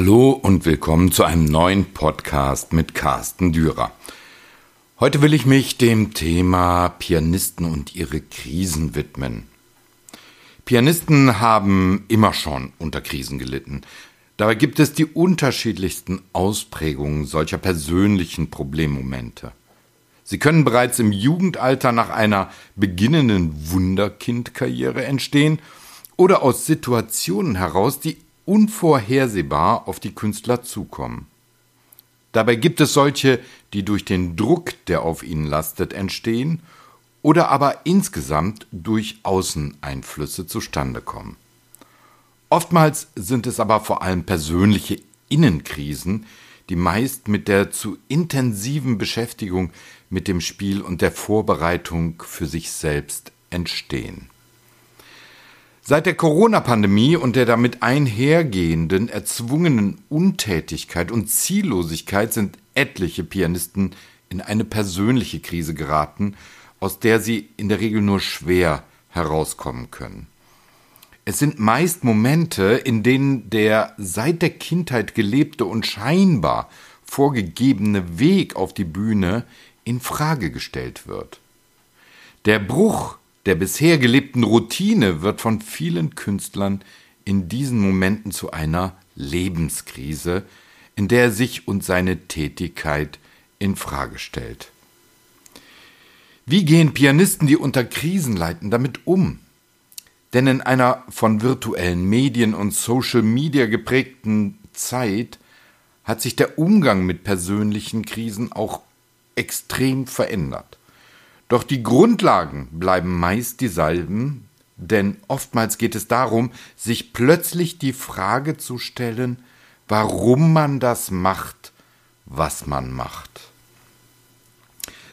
Hallo und willkommen zu einem neuen Podcast mit Carsten Dürer. Heute will ich mich dem Thema Pianisten und ihre Krisen widmen. Pianisten haben immer schon unter Krisen gelitten. Dabei gibt es die unterschiedlichsten Ausprägungen solcher persönlichen Problemmomente. Sie können bereits im Jugendalter nach einer beginnenden Wunderkindkarriere entstehen oder aus Situationen heraus, die unvorhersehbar auf die Künstler zukommen. Dabei gibt es solche, die durch den Druck, der auf ihnen lastet, entstehen oder aber insgesamt durch Außeneinflüsse zustande kommen. Oftmals sind es aber vor allem persönliche Innenkrisen, die meist mit der zu intensiven Beschäftigung mit dem Spiel und der Vorbereitung für sich selbst entstehen. Seit der Corona-Pandemie und der damit einhergehenden erzwungenen Untätigkeit und Ziellosigkeit sind etliche Pianisten in eine persönliche Krise geraten, aus der sie in der Regel nur schwer herauskommen können. Es sind meist Momente, in denen der seit der Kindheit gelebte und scheinbar vorgegebene Weg auf die Bühne in Frage gestellt wird. Der Bruch der bisher gelebten Routine wird von vielen Künstlern in diesen Momenten zu einer Lebenskrise, in der er sich und seine Tätigkeit in Frage stellt. Wie gehen Pianisten, die unter Krisen leiden, damit um? Denn in einer von virtuellen Medien und Social Media geprägten Zeit hat sich der Umgang mit persönlichen Krisen auch extrem verändert. Doch die Grundlagen bleiben meist dieselben, denn oftmals geht es darum, sich plötzlich die Frage zu stellen, warum man das macht, was man macht.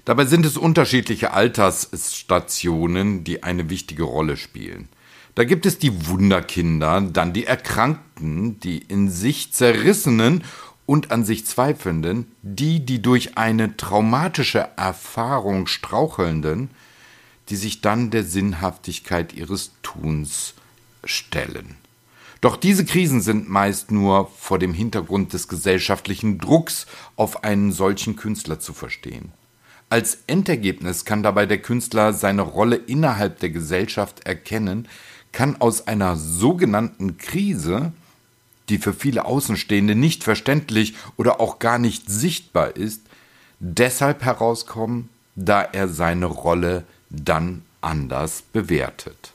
Dabei sind es unterschiedliche Altersstationen, die eine wichtige Rolle spielen. Da gibt es die Wunderkinder, dann die Erkrankten, die in sich zerrissenen und an sich Zweifelnden, die, die durch eine traumatische Erfahrung strauchelnden, die sich dann der Sinnhaftigkeit ihres Tuns stellen. Doch diese Krisen sind meist nur vor dem Hintergrund des gesellschaftlichen Drucks auf einen solchen Künstler zu verstehen. Als Endergebnis kann dabei der Künstler seine Rolle innerhalb der Gesellschaft erkennen, kann aus einer sogenannten Krise die für viele Außenstehende nicht verständlich oder auch gar nicht sichtbar ist, deshalb herauskommen, da er seine Rolle dann anders bewertet.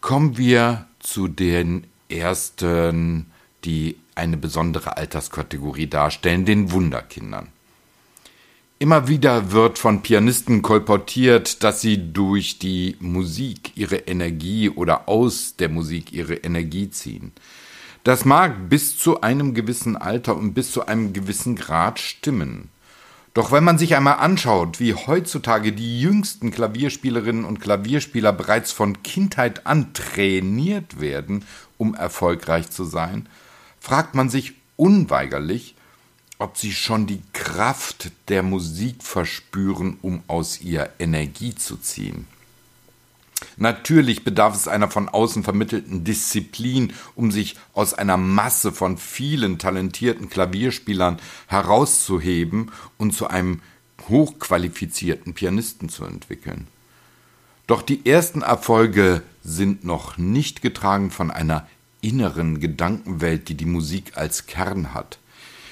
Kommen wir zu den ersten, die eine besondere Alterskategorie darstellen, den Wunderkindern. Immer wieder wird von Pianisten kolportiert, dass sie durch die Musik ihre Energie oder aus der Musik ihre Energie ziehen. Das mag bis zu einem gewissen Alter und bis zu einem gewissen Grad stimmen. Doch wenn man sich einmal anschaut, wie heutzutage die jüngsten Klavierspielerinnen und Klavierspieler bereits von Kindheit an trainiert werden, um erfolgreich zu sein, fragt man sich unweigerlich, ob sie schon die Kraft der Musik verspüren, um aus ihr Energie zu ziehen. Natürlich bedarf es einer von außen vermittelten Disziplin, um sich aus einer Masse von vielen talentierten Klavierspielern herauszuheben und zu einem hochqualifizierten Pianisten zu entwickeln. Doch die ersten Erfolge sind noch nicht getragen von einer inneren Gedankenwelt, die die Musik als Kern hat.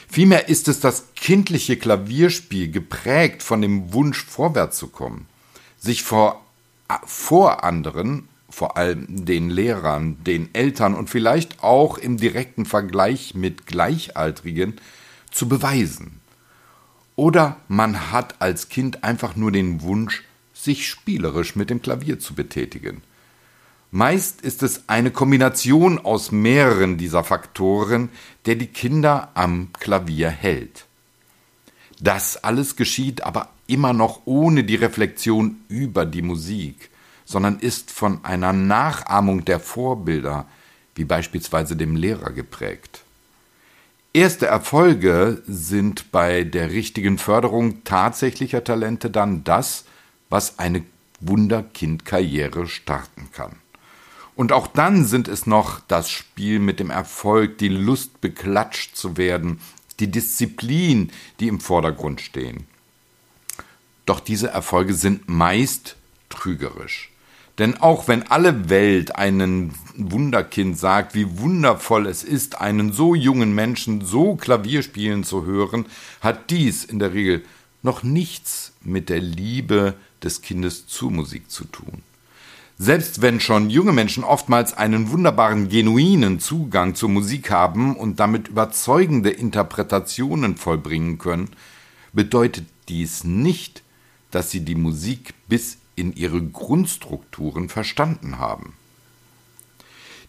Vielmehr ist es das kindliche Klavierspiel geprägt von dem Wunsch vorwärts zu kommen, sich vor vor anderen, vor allem den Lehrern, den Eltern und vielleicht auch im direkten Vergleich mit Gleichaltrigen, zu beweisen. Oder man hat als Kind einfach nur den Wunsch, sich spielerisch mit dem Klavier zu betätigen. Meist ist es eine Kombination aus mehreren dieser Faktoren, der die Kinder am Klavier hält. Das alles geschieht aber immer noch ohne die Reflexion über die Musik, sondern ist von einer Nachahmung der Vorbilder, wie beispielsweise dem Lehrer, geprägt. Erste Erfolge sind bei der richtigen Förderung tatsächlicher Talente dann das, was eine Wunderkindkarriere starten kann. Und auch dann sind es noch das Spiel mit dem Erfolg, die Lust beklatscht zu werden, die Disziplin, die im Vordergrund stehen. Doch diese Erfolge sind meist trügerisch. Denn auch wenn alle Welt einen Wunderkind sagt, wie wundervoll es ist, einen so jungen Menschen so Klavier spielen zu hören, hat dies in der Regel noch nichts mit der Liebe des Kindes zur Musik zu tun. Selbst wenn schon junge Menschen oftmals einen wunderbaren, genuinen Zugang zur Musik haben und damit überzeugende Interpretationen vollbringen können, bedeutet dies nicht, dass sie die Musik bis in ihre Grundstrukturen verstanden haben.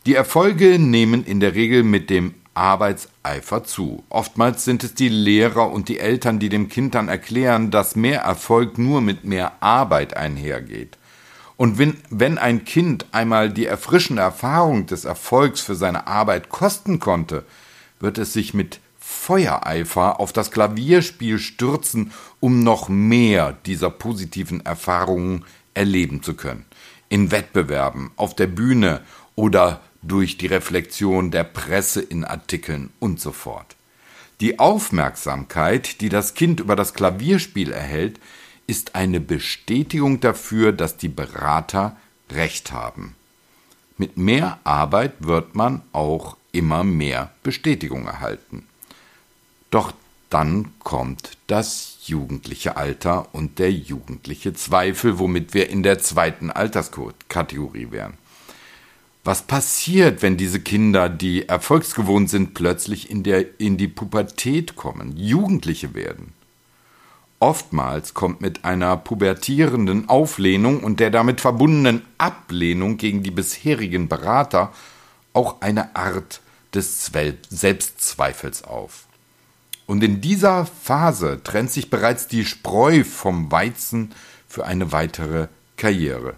Die Erfolge nehmen in der Regel mit dem Arbeitseifer zu. Oftmals sind es die Lehrer und die Eltern, die dem Kind dann erklären, dass mehr Erfolg nur mit mehr Arbeit einhergeht. Und wenn, wenn ein Kind einmal die erfrischende Erfahrung des Erfolgs für seine Arbeit kosten konnte, wird es sich mit Feuereifer auf das Klavierspiel stürzen, um noch mehr dieser positiven Erfahrungen erleben zu können. In Wettbewerben, auf der Bühne oder durch die Reflexion der Presse in Artikeln und so fort. Die Aufmerksamkeit, die das Kind über das Klavierspiel erhält, ist eine Bestätigung dafür, dass die Berater recht haben. Mit mehr Arbeit wird man auch immer mehr Bestätigung erhalten. Doch dann kommt das jugendliche Alter und der jugendliche Zweifel, womit wir in der zweiten Alterskategorie wären. Was passiert, wenn diese Kinder, die erfolgsgewohnt sind, plötzlich in, der, in die Pubertät kommen, Jugendliche werden? Oftmals kommt mit einer pubertierenden Auflehnung und der damit verbundenen Ablehnung gegen die bisherigen Berater auch eine Art des Selbstzweifels auf. Und in dieser Phase trennt sich bereits die Spreu vom Weizen für eine weitere Karriere.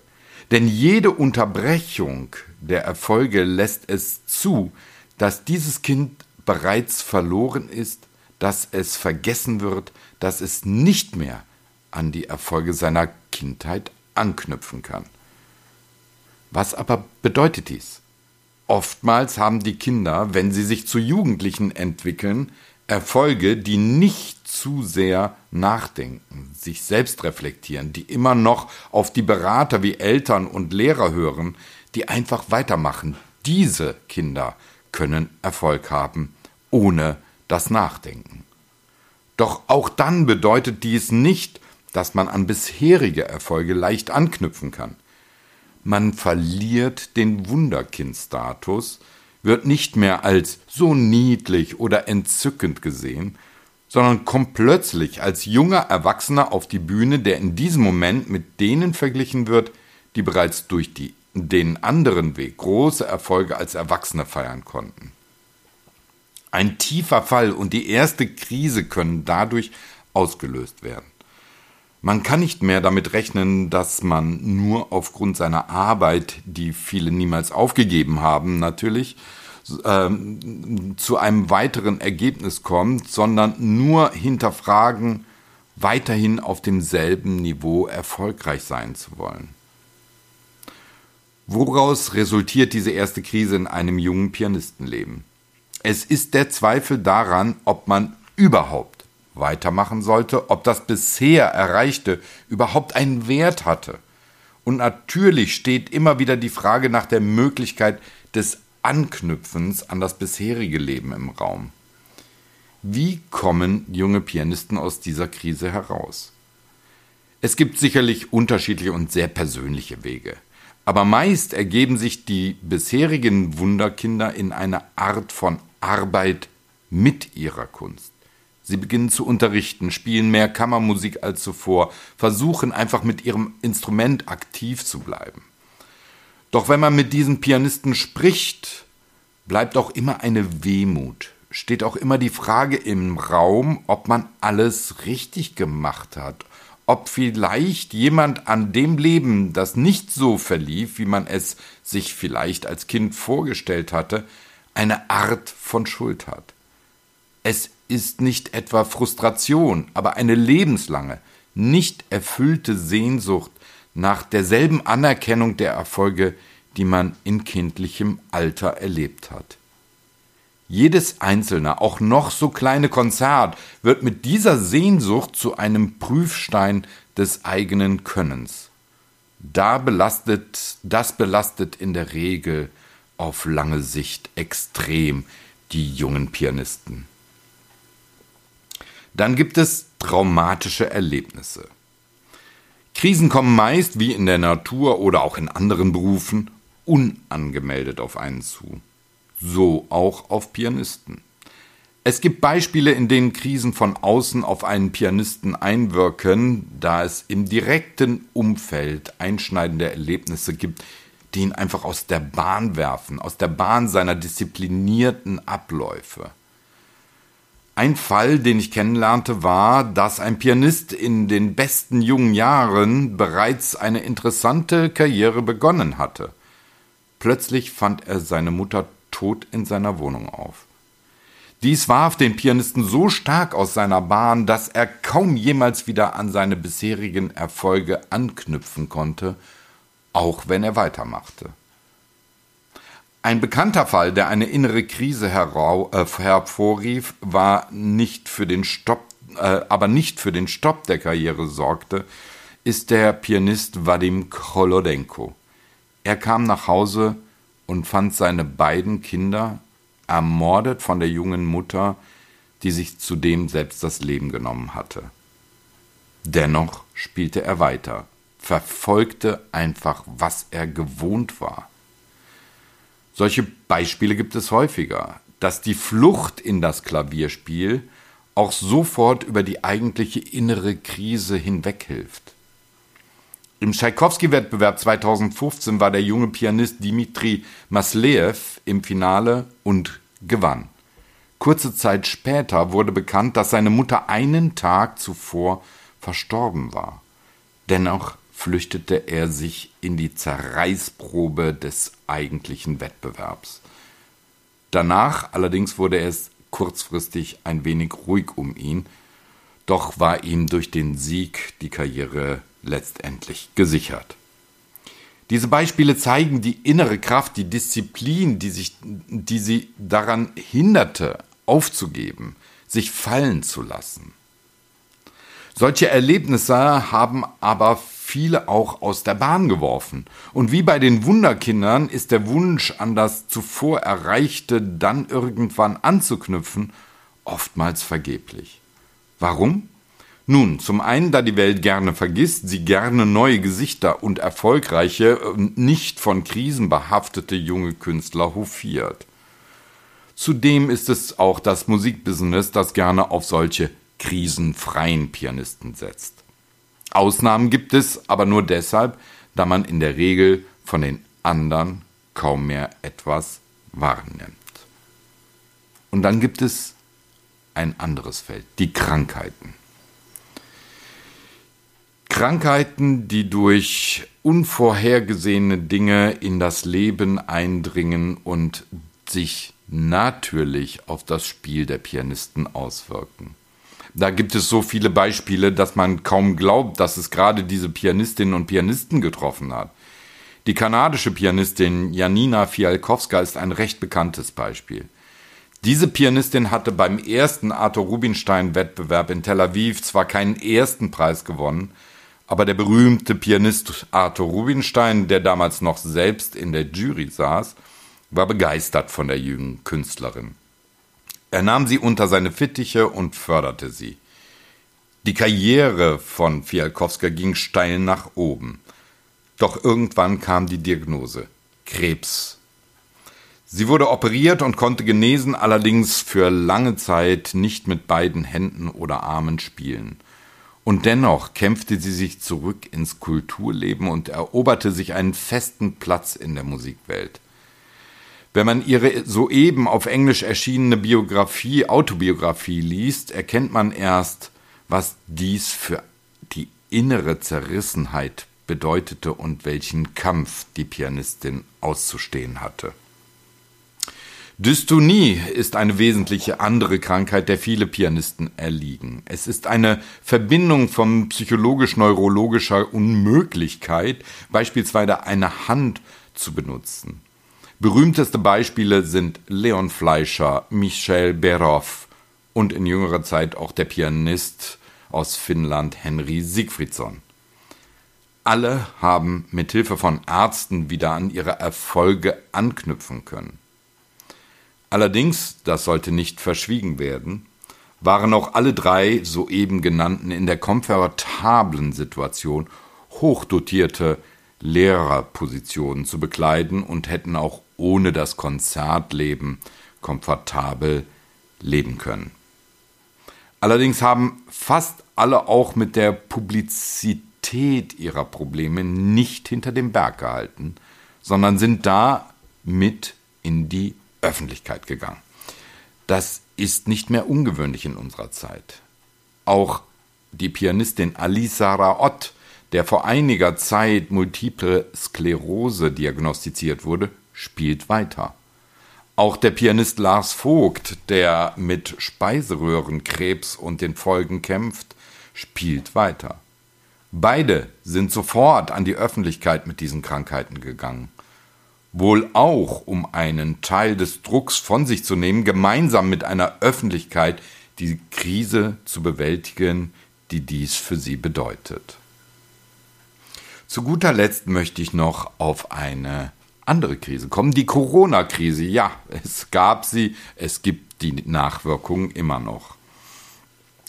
Denn jede Unterbrechung der Erfolge lässt es zu, dass dieses Kind bereits verloren ist, dass es vergessen wird, dass es nicht mehr an die Erfolge seiner Kindheit anknüpfen kann. Was aber bedeutet dies? Oftmals haben die Kinder, wenn sie sich zu Jugendlichen entwickeln, Erfolge, die nicht zu sehr nachdenken, sich selbst reflektieren, die immer noch auf die Berater wie Eltern und Lehrer hören, die einfach weitermachen. Diese Kinder können Erfolg haben, ohne das Nachdenken. Doch auch dann bedeutet dies nicht, dass man an bisherige Erfolge leicht anknüpfen kann. Man verliert den Wunderkind-Status, wird nicht mehr als so niedlich oder entzückend gesehen, sondern kommt plötzlich als junger Erwachsener auf die Bühne, der in diesem Moment mit denen verglichen wird, die bereits durch die, den anderen Weg große Erfolge als Erwachsene feiern konnten. Ein tiefer Fall und die erste Krise können dadurch ausgelöst werden. Man kann nicht mehr damit rechnen, dass man nur aufgrund seiner Arbeit, die viele niemals aufgegeben haben, natürlich, ähm, zu einem weiteren Ergebnis kommt, sondern nur hinterfragen, weiterhin auf demselben Niveau erfolgreich sein zu wollen. Woraus resultiert diese erste Krise in einem jungen Pianistenleben? Es ist der Zweifel daran, ob man überhaupt weitermachen sollte, ob das bisher Erreichte überhaupt einen Wert hatte. Und natürlich steht immer wieder die Frage nach der Möglichkeit des Anknüpfens an das bisherige Leben im Raum. Wie kommen junge Pianisten aus dieser Krise heraus? Es gibt sicherlich unterschiedliche und sehr persönliche Wege. Aber meist ergeben sich die bisherigen Wunderkinder in einer Art von Arbeit mit ihrer Kunst. Sie beginnen zu unterrichten, spielen mehr Kammermusik als zuvor, versuchen einfach mit ihrem Instrument aktiv zu bleiben. Doch wenn man mit diesen Pianisten spricht, bleibt auch immer eine Wehmut, steht auch immer die Frage im Raum, ob man alles richtig gemacht hat, ob vielleicht jemand an dem Leben, das nicht so verlief, wie man es sich vielleicht als Kind vorgestellt hatte, eine Art von Schuld hat. Es ist nicht etwa Frustration, aber eine lebenslange, nicht erfüllte Sehnsucht nach derselben Anerkennung der Erfolge, die man in kindlichem Alter erlebt hat. Jedes einzelne, auch noch so kleine Konzert wird mit dieser Sehnsucht zu einem Prüfstein des eigenen Könnens. Da belastet, das belastet in der Regel auf lange Sicht extrem die jungen Pianisten. Dann gibt es traumatische Erlebnisse. Krisen kommen meist, wie in der Natur oder auch in anderen Berufen, unangemeldet auf einen zu so auch auf Pianisten. Es gibt Beispiele, in denen Krisen von außen auf einen Pianisten einwirken, da es im direkten Umfeld einschneidende Erlebnisse gibt, die ihn einfach aus der Bahn werfen, aus der Bahn seiner disziplinierten Abläufe. Ein Fall, den ich kennenlernte, war, dass ein Pianist in den besten jungen Jahren bereits eine interessante Karriere begonnen hatte. Plötzlich fand er seine Mutter tot in seiner Wohnung auf. Dies warf den Pianisten so stark aus seiner Bahn, dass er kaum jemals wieder an seine bisherigen Erfolge anknüpfen konnte, auch wenn er weitermachte. Ein bekannter Fall, der eine innere Krise äh, hervorrief, war nicht für den Stopp, äh, aber nicht für den Stopp der Karriere sorgte, ist der Pianist Vadim Kolodenko. Er kam nach Hause und fand seine beiden Kinder ermordet von der jungen Mutter, die sich zudem selbst das Leben genommen hatte. Dennoch spielte er weiter, verfolgte einfach, was er gewohnt war. Solche Beispiele gibt es häufiger, dass die Flucht in das Klavierspiel auch sofort über die eigentliche innere Krise hinweghilft. Im Tschaikowski-Wettbewerb 2015 war der junge Pianist Dimitri Masleev im Finale und gewann. Kurze Zeit später wurde bekannt, dass seine Mutter einen Tag zuvor verstorben war. Dennoch flüchtete er sich in die Zerreißprobe des eigentlichen Wettbewerbs. Danach allerdings wurde es kurzfristig ein wenig ruhig um ihn, doch war ihm durch den Sieg die Karriere letztendlich gesichert. Diese Beispiele zeigen die innere Kraft, die Disziplin, die, sich, die sie daran hinderte, aufzugeben, sich fallen zu lassen. Solche Erlebnisse haben aber viele auch aus der Bahn geworfen. Und wie bei den Wunderkindern ist der Wunsch an das zuvor Erreichte dann irgendwann anzuknüpfen oftmals vergeblich. Warum? Nun, zum einen, da die Welt gerne vergisst, sie gerne neue Gesichter und erfolgreiche, nicht von Krisen behaftete junge Künstler hofiert. Zudem ist es auch das Musikbusiness, das gerne auf solche krisenfreien Pianisten setzt. Ausnahmen gibt es aber nur deshalb, da man in der Regel von den anderen kaum mehr etwas wahrnimmt. Und dann gibt es ein anderes Feld, die Krankheiten. Krankheiten, die durch unvorhergesehene Dinge in das Leben eindringen und sich natürlich auf das Spiel der Pianisten auswirken. Da gibt es so viele Beispiele, dass man kaum glaubt, dass es gerade diese Pianistinnen und Pianisten getroffen hat. Die kanadische Pianistin Janina Fialkowska ist ein recht bekanntes Beispiel. Diese Pianistin hatte beim ersten Arthur Rubinstein-Wettbewerb in Tel Aviv zwar keinen ersten Preis gewonnen, aber der berühmte Pianist Arthur Rubinstein, der damals noch selbst in der Jury saß, war begeistert von der jungen Künstlerin. Er nahm sie unter seine Fittiche und förderte sie. Die Karriere von Fialkowska ging steil nach oben. Doch irgendwann kam die Diagnose Krebs. Sie wurde operiert und konnte genesen, allerdings für lange Zeit nicht mit beiden Händen oder Armen spielen. Und dennoch kämpfte sie sich zurück ins Kulturleben und eroberte sich einen festen Platz in der Musikwelt. Wenn man ihre soeben auf Englisch erschienene Biografie, Autobiografie liest, erkennt man erst, was dies für die innere Zerrissenheit bedeutete und welchen Kampf die Pianistin auszustehen hatte. Dystonie ist eine wesentliche andere Krankheit, der viele Pianisten erliegen. Es ist eine Verbindung von psychologisch-neurologischer Unmöglichkeit, beispielsweise eine Hand zu benutzen. Berühmteste Beispiele sind Leon Fleischer, Michel Berov und in jüngerer Zeit auch der Pianist aus Finnland Henry Sigfridsson. Alle haben mit Hilfe von Ärzten wieder an ihre Erfolge anknüpfen können. Allerdings, das sollte nicht verschwiegen werden, waren auch alle drei soeben genannten in der komfortablen Situation, hochdotierte Lehrerpositionen zu bekleiden und hätten auch ohne das Konzertleben komfortabel leben können. Allerdings haben fast alle auch mit der Publizität ihrer Probleme nicht hinter dem Berg gehalten, sondern sind da mit in die Öffentlichkeit gegangen. Das ist nicht mehr ungewöhnlich in unserer Zeit. Auch die Pianistin Alisa Raot, der vor einiger Zeit multiple Sklerose diagnostiziert wurde, spielt weiter. Auch der Pianist Lars Vogt, der mit Speiseröhrenkrebs und den Folgen kämpft, spielt weiter. Beide sind sofort an die Öffentlichkeit mit diesen Krankheiten gegangen. Wohl auch, um einen Teil des Drucks von sich zu nehmen, gemeinsam mit einer Öffentlichkeit die Krise zu bewältigen, die dies für sie bedeutet. Zu guter Letzt möchte ich noch auf eine andere Krise kommen. Die Corona-Krise, ja, es gab sie, es gibt die Nachwirkungen immer noch.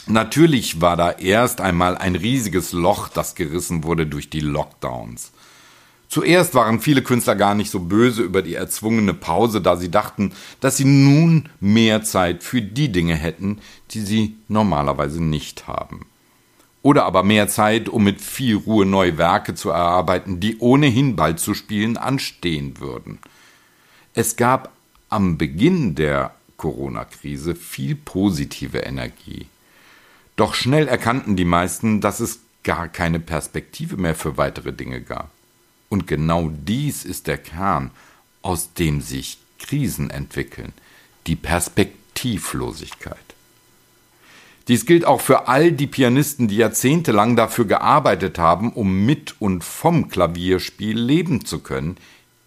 Natürlich war da erst einmal ein riesiges Loch, das gerissen wurde durch die Lockdowns. Zuerst waren viele Künstler gar nicht so böse über die erzwungene Pause, da sie dachten, dass sie nun mehr Zeit für die Dinge hätten, die sie normalerweise nicht haben oder aber mehr Zeit, um mit viel Ruhe neue Werke zu erarbeiten, die ohnehin bald zu spielen anstehen würden. Es gab am Beginn der Corona-Krise viel positive Energie. Doch schnell erkannten die meisten, dass es gar keine Perspektive mehr für weitere Dinge gab. Und genau dies ist der Kern, aus dem sich Krisen entwickeln, die Perspektivlosigkeit. Dies gilt auch für all die Pianisten, die jahrzehntelang dafür gearbeitet haben, um mit und vom Klavierspiel leben zu können,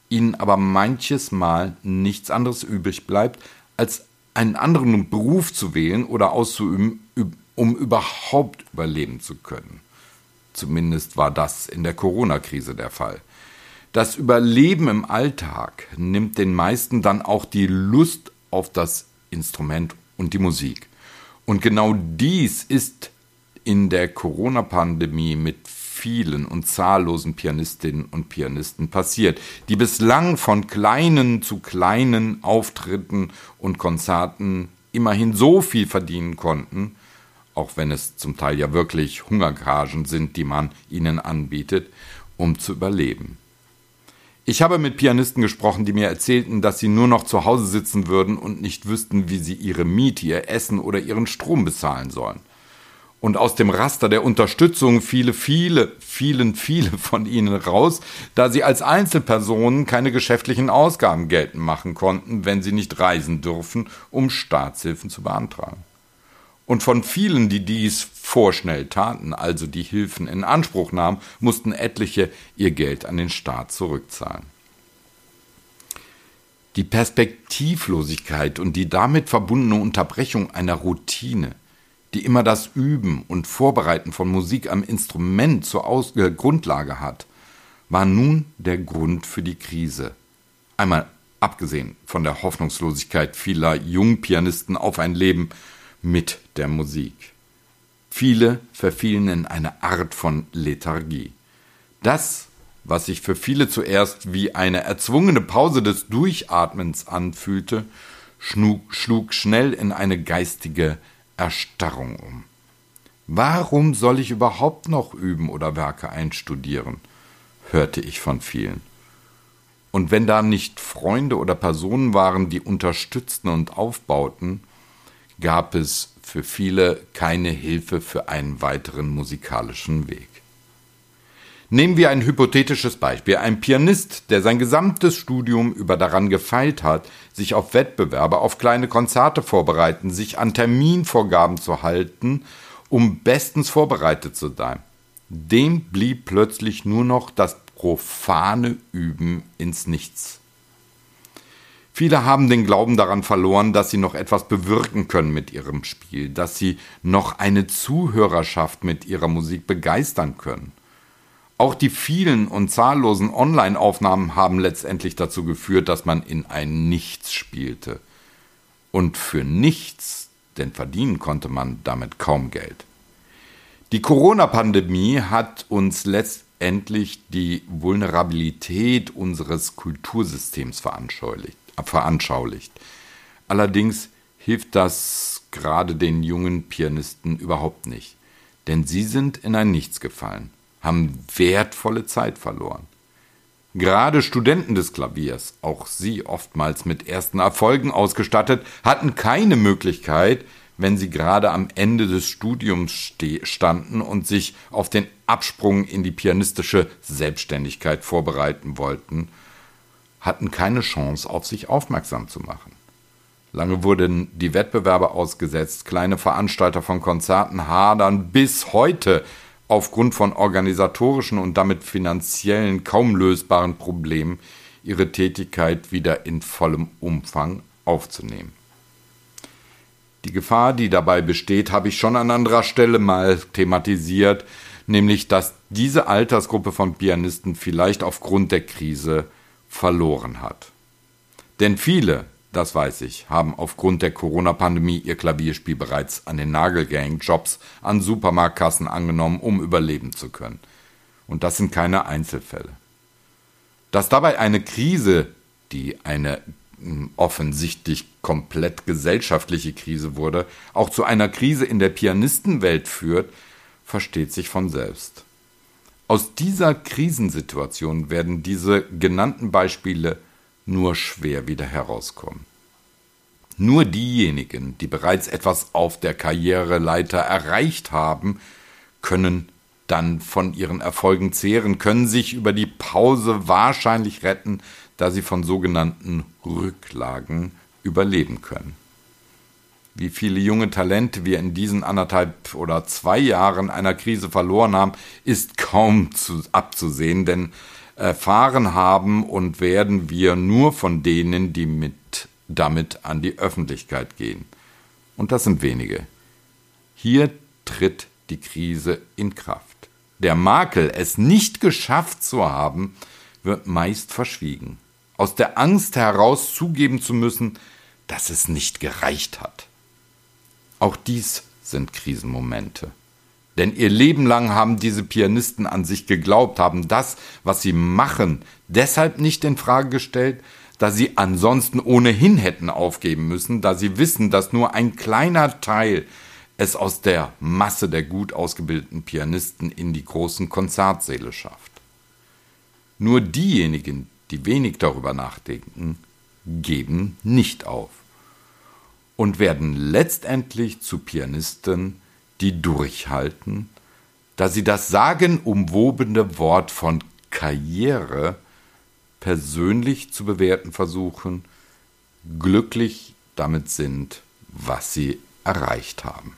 ihnen aber manches Mal nichts anderes übrig bleibt, als einen anderen Beruf zu wählen oder auszuüben, um überhaupt überleben zu können. Zumindest war das in der Corona-Krise der Fall. Das Überleben im Alltag nimmt den meisten dann auch die Lust auf das Instrument und die Musik. Und genau dies ist in der Corona-Pandemie mit vielen und zahllosen Pianistinnen und Pianisten passiert, die bislang von kleinen zu kleinen Auftritten und Konzerten immerhin so viel verdienen konnten, auch wenn es zum Teil ja wirklich Hungergagen sind, die man ihnen anbietet, um zu überleben. Ich habe mit Pianisten gesprochen, die mir erzählten, dass sie nur noch zu Hause sitzen würden und nicht wüssten, wie sie ihre Miete, ihr Essen oder ihren Strom bezahlen sollen. Und aus dem Raster der Unterstützung viele, viele, vielen, viele von ihnen raus, da sie als Einzelpersonen keine geschäftlichen Ausgaben geltend machen konnten, wenn sie nicht reisen dürfen, um Staatshilfen zu beantragen. Und von vielen, die dies vorschnell taten, also die Hilfen in Anspruch nahmen, mussten etliche ihr Geld an den Staat zurückzahlen. Die Perspektivlosigkeit und die damit verbundene Unterbrechung einer Routine, die immer das Üben und Vorbereiten von Musik am Instrument zur Aus äh, Grundlage hat, war nun der Grund für die Krise. Einmal abgesehen von der Hoffnungslosigkeit vieler Jungpianisten auf ein Leben mit der Musik. Viele verfielen in eine Art von Lethargie. Das, was sich für viele zuerst wie eine erzwungene Pause des Durchatmens anfühlte, schlug, schlug schnell in eine geistige Erstarrung um. Warum soll ich überhaupt noch üben oder Werke einstudieren? hörte ich von vielen. Und wenn da nicht Freunde oder Personen waren, die unterstützten und aufbauten, gab es für viele keine Hilfe für einen weiteren musikalischen Weg. Nehmen wir ein hypothetisches Beispiel. Ein Pianist, der sein gesamtes Studium über daran gefeilt hat, sich auf Wettbewerbe, auf kleine Konzerte vorbereiten, sich an Terminvorgaben zu halten, um bestens vorbereitet zu sein. Dem blieb plötzlich nur noch das profane Üben ins Nichts. Viele haben den Glauben daran verloren, dass sie noch etwas bewirken können mit ihrem Spiel, dass sie noch eine Zuhörerschaft mit ihrer Musik begeistern können. Auch die vielen und zahllosen Online-Aufnahmen haben letztendlich dazu geführt, dass man in ein Nichts spielte. Und für nichts, denn verdienen konnte man damit kaum Geld. Die Corona-Pandemie hat uns letztendlich die Vulnerabilität unseres Kultursystems veranschaulicht veranschaulicht. Allerdings hilft das gerade den jungen Pianisten überhaupt nicht, denn sie sind in ein Nichts gefallen, haben wertvolle Zeit verloren. Gerade Studenten des Klaviers, auch sie oftmals mit ersten Erfolgen ausgestattet, hatten keine Möglichkeit, wenn sie gerade am Ende des Studiums standen und sich auf den Absprung in die pianistische Selbstständigkeit vorbereiten wollten, hatten keine Chance, auf sich aufmerksam zu machen. Lange wurden die Wettbewerbe ausgesetzt, kleine Veranstalter von Konzerten hadern bis heute aufgrund von organisatorischen und damit finanziellen kaum lösbaren Problemen ihre Tätigkeit wieder in vollem Umfang aufzunehmen. Die Gefahr, die dabei besteht, habe ich schon an anderer Stelle mal thematisiert, nämlich dass diese Altersgruppe von Pianisten vielleicht aufgrund der Krise verloren hat. Denn viele, das weiß ich, haben aufgrund der Corona-Pandemie ihr Klavierspiel bereits an den Nagel gehängt, Jobs an Supermarktkassen angenommen, um überleben zu können. Und das sind keine Einzelfälle. Dass dabei eine Krise, die eine hm, offensichtlich komplett gesellschaftliche Krise wurde, auch zu einer Krise in der Pianistenwelt führt, versteht sich von selbst. Aus dieser Krisensituation werden diese genannten Beispiele nur schwer wieder herauskommen. Nur diejenigen, die bereits etwas auf der Karriereleiter erreicht haben, können dann von ihren Erfolgen zehren, können sich über die Pause wahrscheinlich retten, da sie von sogenannten Rücklagen überleben können wie viele junge Talente wir in diesen anderthalb oder zwei Jahren einer Krise verloren haben, ist kaum zu, abzusehen, denn erfahren haben und werden wir nur von denen, die mit damit an die Öffentlichkeit gehen. Und das sind wenige. Hier tritt die Krise in Kraft. Der Makel, es nicht geschafft zu haben, wird meist verschwiegen. Aus der Angst heraus zugeben zu müssen, dass es nicht gereicht hat. Auch dies sind Krisenmomente. Denn ihr Leben lang haben diese Pianisten an sich geglaubt, haben das, was sie machen, deshalb nicht in Frage gestellt, da sie ansonsten ohnehin hätten aufgeben müssen, da sie wissen, dass nur ein kleiner Teil es aus der Masse der gut ausgebildeten Pianisten in die großen Konzertsäle schafft. Nur diejenigen, die wenig darüber nachdenken, geben nicht auf und werden letztendlich zu Pianisten, die durchhalten, da sie das sagenumwobene Wort von Karriere persönlich zu bewerten versuchen, glücklich damit sind, was sie erreicht haben.